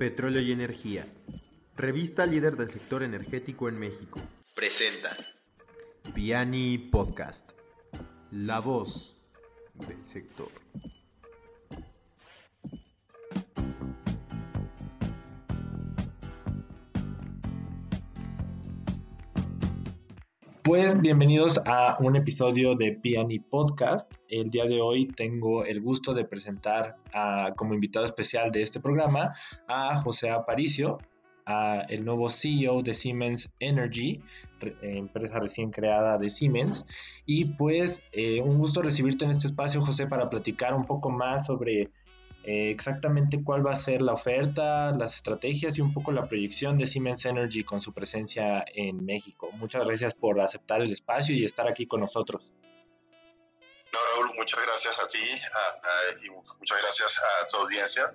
Petróleo y Energía, revista líder del sector energético en México. Presenta Piani Podcast, la voz del sector. Pues bienvenidos a un episodio de Piani Podcast. El día de hoy tengo el gusto de presentar como invitado especial de este programa a José Aparicio, a el nuevo CEO de Siemens Energy, empresa recién creada de Siemens. Y pues eh, un gusto recibirte en este espacio, José, para platicar un poco más sobre eh, exactamente cuál va a ser la oferta, las estrategias y un poco la proyección de Siemens Energy con su presencia en México. Muchas gracias por aceptar el espacio y estar aquí con nosotros. No, Raúl, muchas gracias a ti y muchas gracias a tu audiencia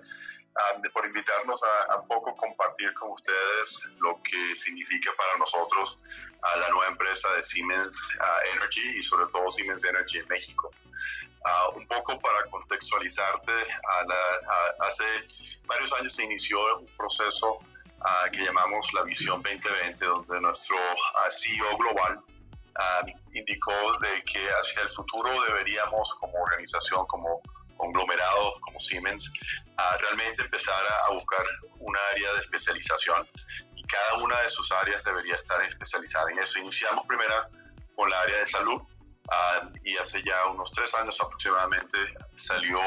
por invitarnos a, poco compartir con ustedes lo que significa para nosotros a la nueva empresa de Siemens Energy y sobre todo Siemens Energy en México. Ah, un poco para contextualizarte, hace varios años se inició un proceso ah, que llamamos la Visión 2020, donde nuestro ah, CEO global indicó de que hacia el futuro deberíamos como organización, como conglomerados como Siemens, realmente empezar a, buscar un área de especialización y cada una de sus áreas debería estar especializada en eso. Iniciamos primero con la área de salud, Ah, y hace ya unos tres años aproximadamente salió,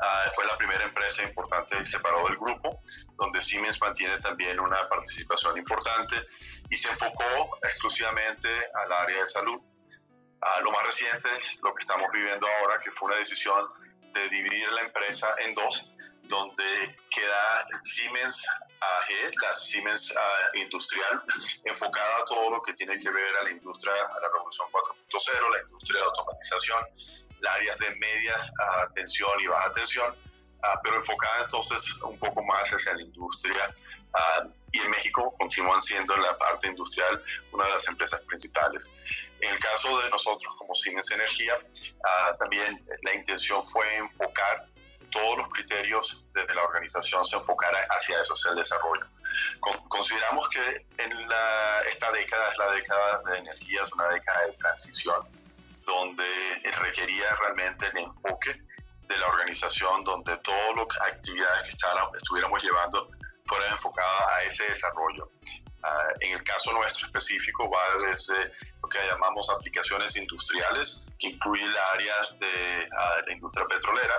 ah, fue la primera empresa importante y separó del grupo, donde Siemens mantiene también una participación importante y se enfocó exclusivamente al área de salud. Ah, lo más reciente, lo que estamos viviendo ahora, que fue una decisión de dividir la empresa en dos, donde queda Siemens La Siemens Industrial, enfocada a todo lo que tiene que ver a la industria, a la revolución 4.0, la industria de automatización, las áreas de media tensión y baja tensión, pero enfocada entonces un poco más hacia la industria. y en México continúan siendo la parte industrial una de las empresas principales. En el caso de nosotros como Siemens Energía, también la intención fue enfocar todos los criterios de la organización se enfocaran hacia eso, hacia el desarrollo. consideramos que en esta década es la década de energía, es una década de transición, donde requería realmente el enfoque de la organización, donde todas las actividades que estuviéramos llevando fueran enfocadas a ese desarrollo. Ah, en el caso nuestro específico va desde lo que llamamos aplicaciones industriales, que incluye el área de ah, la industria petrolera,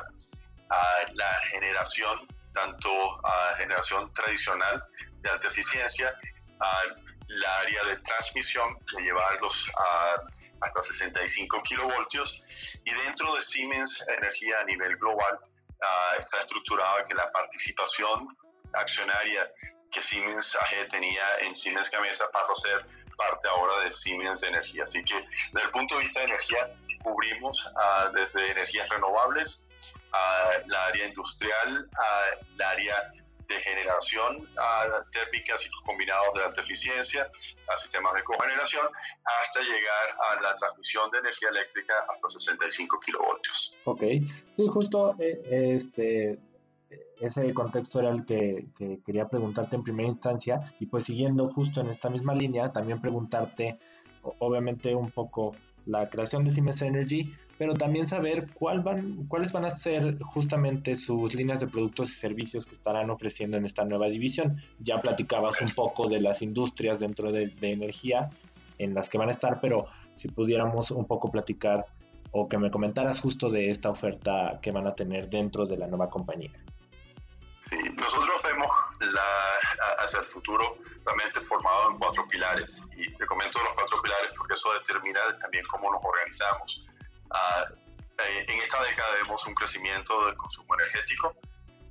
la generación, tanto a generación tradicional de alta eficiencia, a la área de transmisión, de llevarlos a hasta 65 kilovoltios, y dentro de Siemens Energía a nivel global uh, está estructurado que la participación accionaria que Siemens AG tenía en Siemens Gamesa pasa a ser parte ahora de Siemens Energía. Así que desde el punto de vista de energía, cubrimos uh, desde energías renovables área industrial, a la área de generación a térmica, ciclos combinados de alta eficiencia, a sistemas de cogeneración, hasta llegar a la transmisión de energía eléctrica hasta 65 kilovoltios. Ok, sí, justo eh, este, ese contexto era el que, que, quería preguntarte en primera instancia. Y pues siguiendo justo en esta misma línea, también preguntarte obviamente un poco la creación de Siemens Energy, pero también saber cuál van, cuáles van a ser justamente sus líneas de productos y servicios que estarán ofreciendo en esta nueva división. Ya platicabas un poco de las industrias dentro de, energía en las que van a estar, pero si pudiéramos un poco platicar o que me comentaras justo de esta oferta que van a tener dentro de la nueva compañía. Sí, nosotros vemos la, hacia el futuro realmente formado en cuatro pilares. Y te comento los cuatro pilares porque eso determina también cómo nos organizamos. Ah, eh, en esta década vemos un crecimiento del consumo energético,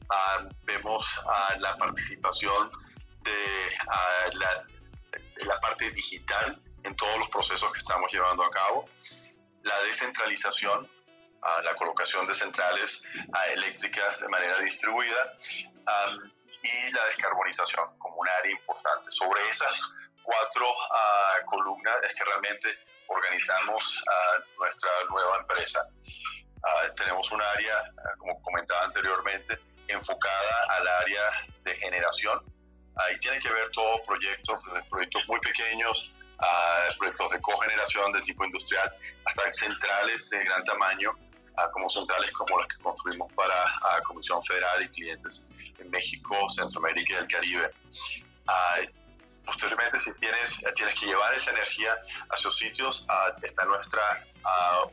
ah, vemos ah, la participación de la, la parte digital en todos los procesos que estamos llevando a cabo, la descentralización la colocación de centrales eléctricas de manera distribuida y la descarbonización como un área importante. Sobre esas cuatro columnas es que realmente organizamos nuestra nueva empresa. tenemos un área, como comentaba anteriormente, enfocada al área de generación. Ahí tienen que ver todos proyectos, proyectos muy pequeños, proyectos de cogeneración de tipo industrial, hasta centrales de gran tamaño, como centrales como las que construimos para Comisión Federal y clientes en México, Centroamérica y el Caribe. Posteriormente, si tienes, tienes que llevar esa energía a esos sitios, está nuestra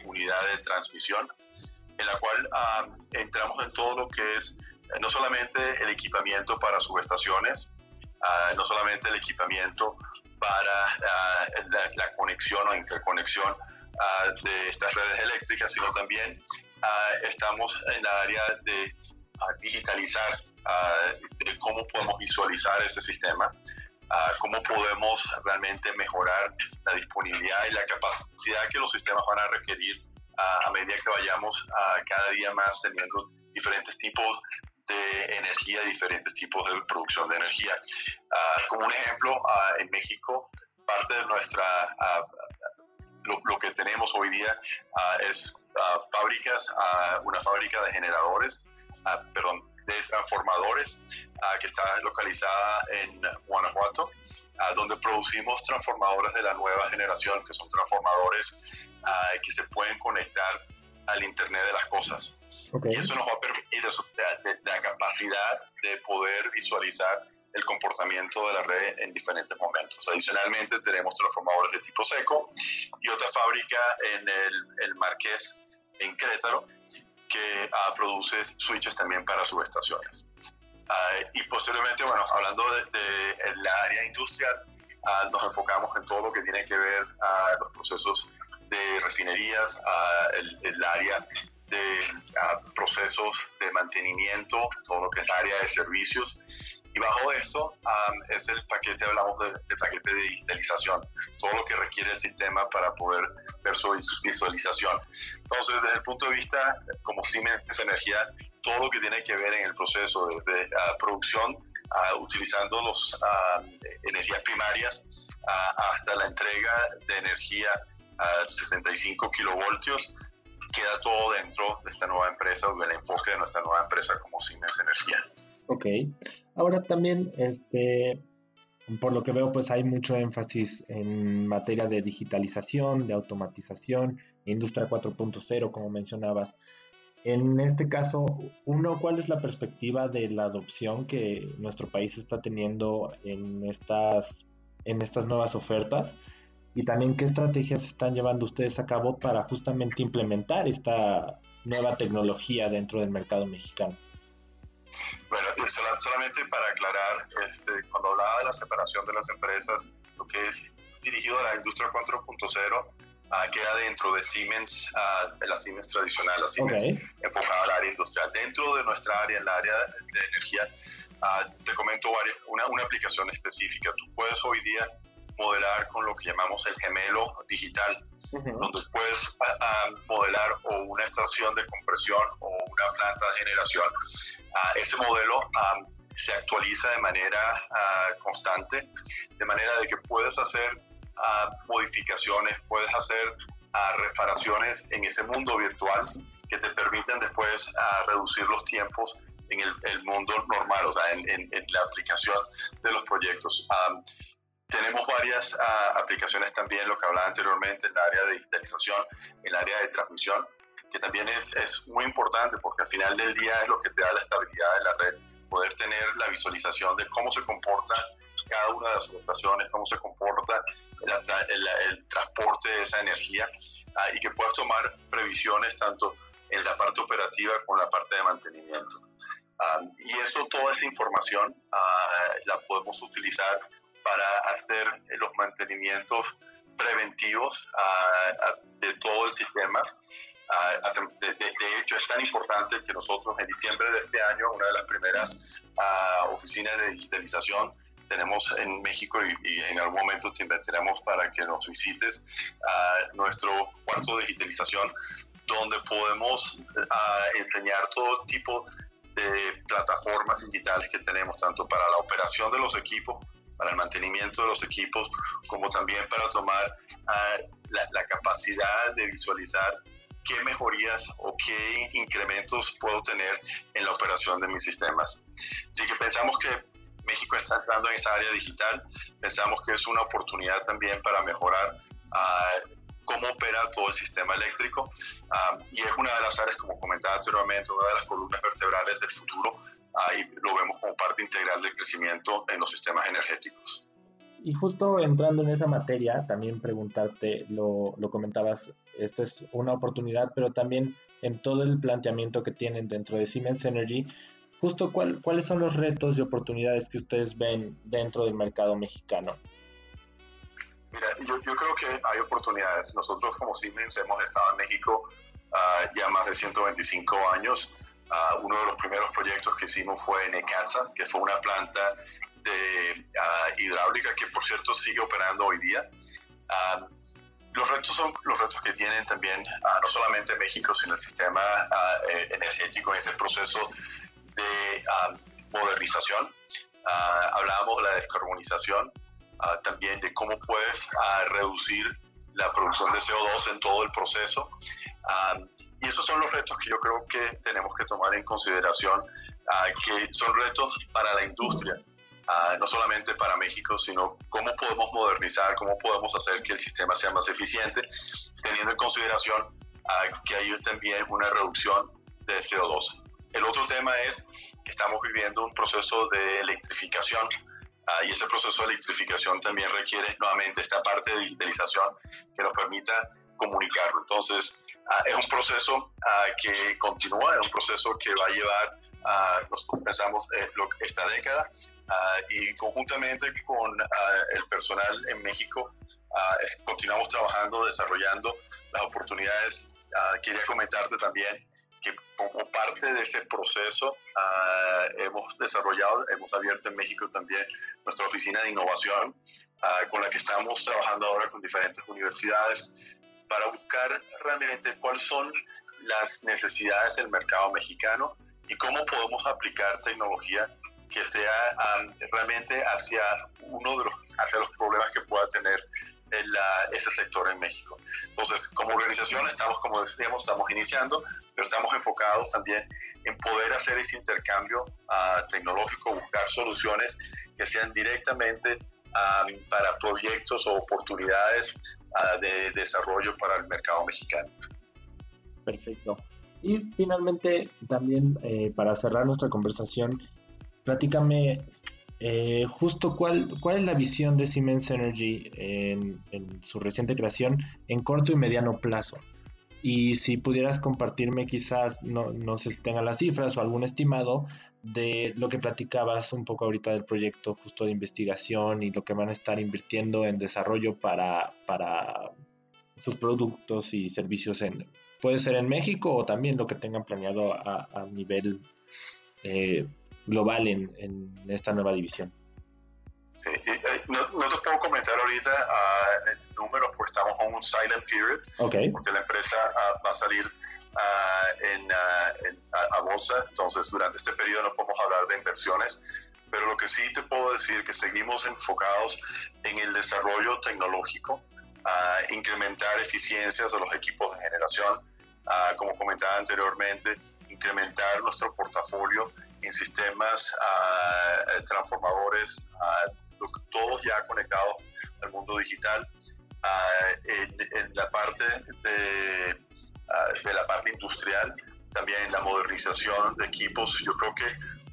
unidad de transmisión, en la cual entramos en todo lo que es eh, no solamente el equipamiento para subestaciones, no solamente el equipamiento para la, conexión o interconexión de estas redes eléctricas, sino también estamos en la área de digitalizar de cómo podemos visualizar este sistema, cómo podemos realmente mejorar la disponibilidad y la capacidad que los sistemas van a requerir a medida que vayamos cada día más teniendo diferentes tipos de energía, diferentes tipos de producción de energía. como un ejemplo, en México, parte de nuestra lo, que tenemos hoy día es fábricas, una fábrica de generadores, perdón, de transformadores que está localizada en Guanajuato, donde producimos transformadores de la nueva generación, que son transformadores que se pueden conectar al Internet de las Cosas. Y eso nos va a permitir la, capacidad de poder visualizar el comportamiento de la red en diferentes momentos. Adicionalmente, tenemos transformadores de tipo seco y otra fábrica en el, el Marqués, en Querétaro, que uh, produce switches también para subestaciones. Uh, y posteriormente, bueno, hablando de, de la área industrial, uh, nos enfocamos en todo lo que tiene que ver a los procesos de refinerías, el, el, área de procesos de mantenimiento, todo lo que es el área de servicios. Bajo esto es el paquete, hablamos del de paquete de digitalización, todo lo que requiere el sistema para poder ver su visualización. Entonces, desde el punto de vista, como Siemens Energía, todo lo que tiene que ver en el proceso desde uh, producción, uh, utilizando las energías primarias, hasta la entrega de energía a 65 kilovoltios, queda todo dentro de esta nueva empresa o del enfoque de nuestra nueva empresa como Siemens Energía. Ok. Ahora también, este, por lo que veo, pues hay mucho énfasis en materia de digitalización, de automatización, industria 4.0, como mencionabas. En este caso, uno, ¿cuál es la perspectiva de la adopción que nuestro país está teniendo en estas, en estas nuevas ofertas? y también qué estrategias están llevando ustedes a cabo para justamente implementar esta nueva tecnología dentro del mercado mexicano. Bueno, solamente para aclarar, este, cuando hablaba de la separación de las empresas, lo que es dirigido a la industria 4.0 ah, queda dentro de Siemens, uh, de la Siemens tradicional, la Siemens enfocada al área industrial. Dentro de nuestra área, en la área de energía, ah, te comento varias, una, una aplicación específica. Tú puedes hoy día modelar con lo que llamamos el gemelo digital, donde puedes modelar o una estación de compresión o una planta de generación. Ah, ese modelo se actualiza de manera ah, constante, de manera de que puedes hacer ah, modificaciones, puedes hacer reparaciones en ese mundo virtual que te permiten después reducir los tiempos en el, mundo normal, o sea, en, la aplicación de los proyectos. Tenemos varias ah, aplicaciones también, lo que hablaba anteriormente, en el área de digitalización, en el área de transmisión, que también es, es muy importante porque al final del día es lo que te da la estabilidad de la red, poder tener la visualización de cómo se comporta cada una de las estaciones, cómo se comporta el, el, transporte de esa energía ah, y que puedas tomar previsiones tanto en la parte operativa como en la parte de mantenimiento. Ah, y eso, toda esa información la podemos utilizar para hacer los mantenimientos preventivos ah, de todo el sistema. Ah, de, hecho, es tan importante que nosotros en diciembre de este año, una de las primeras ah, oficinas de digitalización, tenemos en México y, en algún momento te invitaremos para que nos visites nuestro cuarto de digitalización, donde podemos enseñar todo tipo de plataformas digitales que tenemos, tanto para la operación de los equipos para el mantenimiento de los equipos, como también para tomar ah, la, capacidad de visualizar qué mejorías o qué incrementos puedo tener en la operación de mis sistemas. Así que pensamos que México está entrando en esa área digital, pensamos que es una oportunidad también para mejorar uh, cómo opera todo el sistema eléctrico uh, y es una de las áreas, como comentaba anteriormente, una de las columnas vertebrales del futuro ahí lo vemos como parte integral del crecimiento en los sistemas energéticos. Y justo entrando en esa materia, también preguntarte, lo, lo comentabas, esta es una oportunidad, pero también en todo el planteamiento que tienen dentro de Siemens Energy, justo cuál, cuáles son los retos y oportunidades que ustedes ven dentro del mercado mexicano. Mira, yo, yo creo que hay oportunidades. Nosotros como Siemens hemos estado en México uh, ya más de 125 años. Uh, uno de los primeros proyectos que hicimos fue en Ecansa, que fue una planta de uh, hidráulica que por cierto sigue operando hoy día. los retos son los retos que tienen también no solamente México, sino el sistema eh, energético en ese proceso de modernización. hablábamos de la descarbonización, también de cómo puedes reducir la producción de CO2 en todo el proceso. Y esos son los retos que yo creo que tenemos que tomar en consideración, ah, que son retos para la industria, ah, no solamente para México, sino cómo podemos modernizar, cómo podemos hacer que el sistema sea más eficiente, teniendo en consideración ah, que hay también una reducción de CO2. El otro tema es que estamos viviendo un proceso de electrificación y ese proceso de electrificación también requiere nuevamente esta parte de digitalización que nos permita comunicarlo. Entonces, Ah, es un proceso ah, que continúa, es un proceso que va a llevar, uh, nosotros pensamos, eh, esta década y conjuntamente con el personal en México continuamos trabajando, desarrollando las oportunidades. quería comentarte también que como parte de ese proceso hemos desarrollado, hemos abierto en México también nuestra oficina de innovación, con la que estamos trabajando ahora con diferentes universidades para buscar realmente cuáles son las necesidades del mercado mexicano y cómo podemos aplicar tecnología que sea realmente hacia uno de los, hacia los problemas que pueda tener ese sector en México. Entonces, como organización estamos, como decíamos, estamos iniciando, pero estamos enfocados también en poder hacer ese intercambio uh, tecnológico, buscar soluciones que sean directamente para proyectos o oportunidades de desarrollo para el mercado mexicano. Perfecto. Y finalmente, también eh, para cerrar nuestra conversación, platícame eh, justo cuál, cuál es la visión de Siemens Energy en, en, su reciente creación en corto y mediano plazo. Y si pudieras compartirme quizás, no, no sé si tengan las cifras o algún estimado, de lo que platicabas un poco ahorita del proyecto justo de investigación y lo que van a estar invirtiendo en desarrollo para, para sus productos y servicios en puede ser en México o también lo que tengan planeado a, a nivel eh, global en, en, esta nueva división. Sí, eh, no, no, te puedo comentar ahorita uh, números porque estamos en un silent period, okay. porque la empresa uh, va a salir en, a, bolsa. Entonces, durante este periodo no podemos hablar de inversiones, pero lo que sí te puedo decir que seguimos enfocados en el desarrollo tecnológico, a incrementar eficiencias de los equipos de generación, como comentaba anteriormente, incrementar nuestro portafolio en sistemas transformadores, todos ya conectados al mundo digital, en, en, la parte de de la parte industrial, también la modernización de equipos. Yo creo que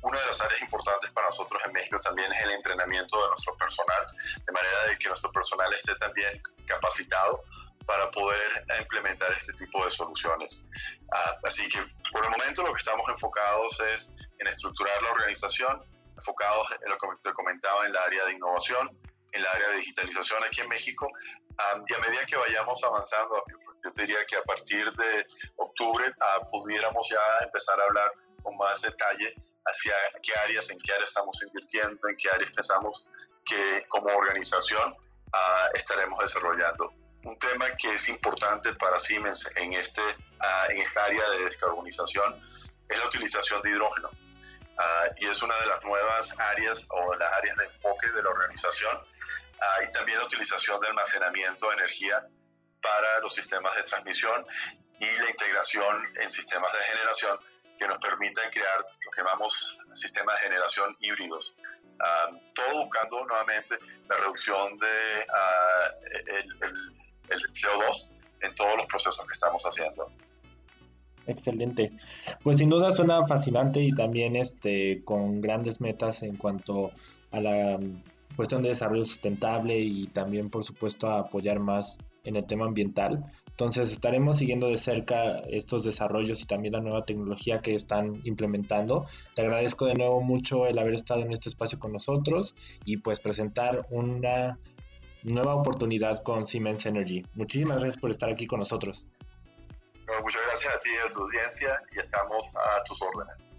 una de las áreas importantes para nosotros en México también es el entrenamiento de nuestro personal, de manera de que nuestro personal esté también capacitado para poder implementar este tipo de soluciones. Ah, así que por el momento lo que estamos enfocados es en estructurar la organización, enfocados en lo que te comentaba en la área de innovación, en la área de digitalización aquí en México, ah, y a medida que vayamos avanzando, yo te diría que a partir de octubre ah, pudiéramos ya empezar a hablar con más detalle hacia qué áreas, en qué áreas estamos invirtiendo, en qué áreas pensamos que como organización ah, estaremos desarrollando. Un tema que es importante para Siemens en, este, ah, en esta área de descarbonización es la utilización de hidrógeno. y es una de las nuevas áreas o las áreas de enfoque de la organización. y también la utilización de almacenamiento de energía para los sistemas de transmisión y la integración en sistemas de generación que nos permiten crear lo que llamamos sistemas de generación híbridos. Ah, todo buscando nuevamente la reducción de ah, el, CO2 en todos los procesos que estamos haciendo. Excelente. Pues sin duda suena fascinante y también este con grandes metas en cuanto a la mm, cuestión de desarrollo sustentable y también por supuesto a apoyar más en el tema ambiental. Entonces estaremos siguiendo de cerca estos desarrollos y también la nueva tecnología que están implementando. Te agradezco de nuevo mucho el haber estado en este espacio con nosotros y pues presentar una nueva oportunidad con Siemens Energy. Muchísimas gracias por estar aquí con nosotros. muchas gracias a ti y a tu audiencia y estamos a tus órdenes.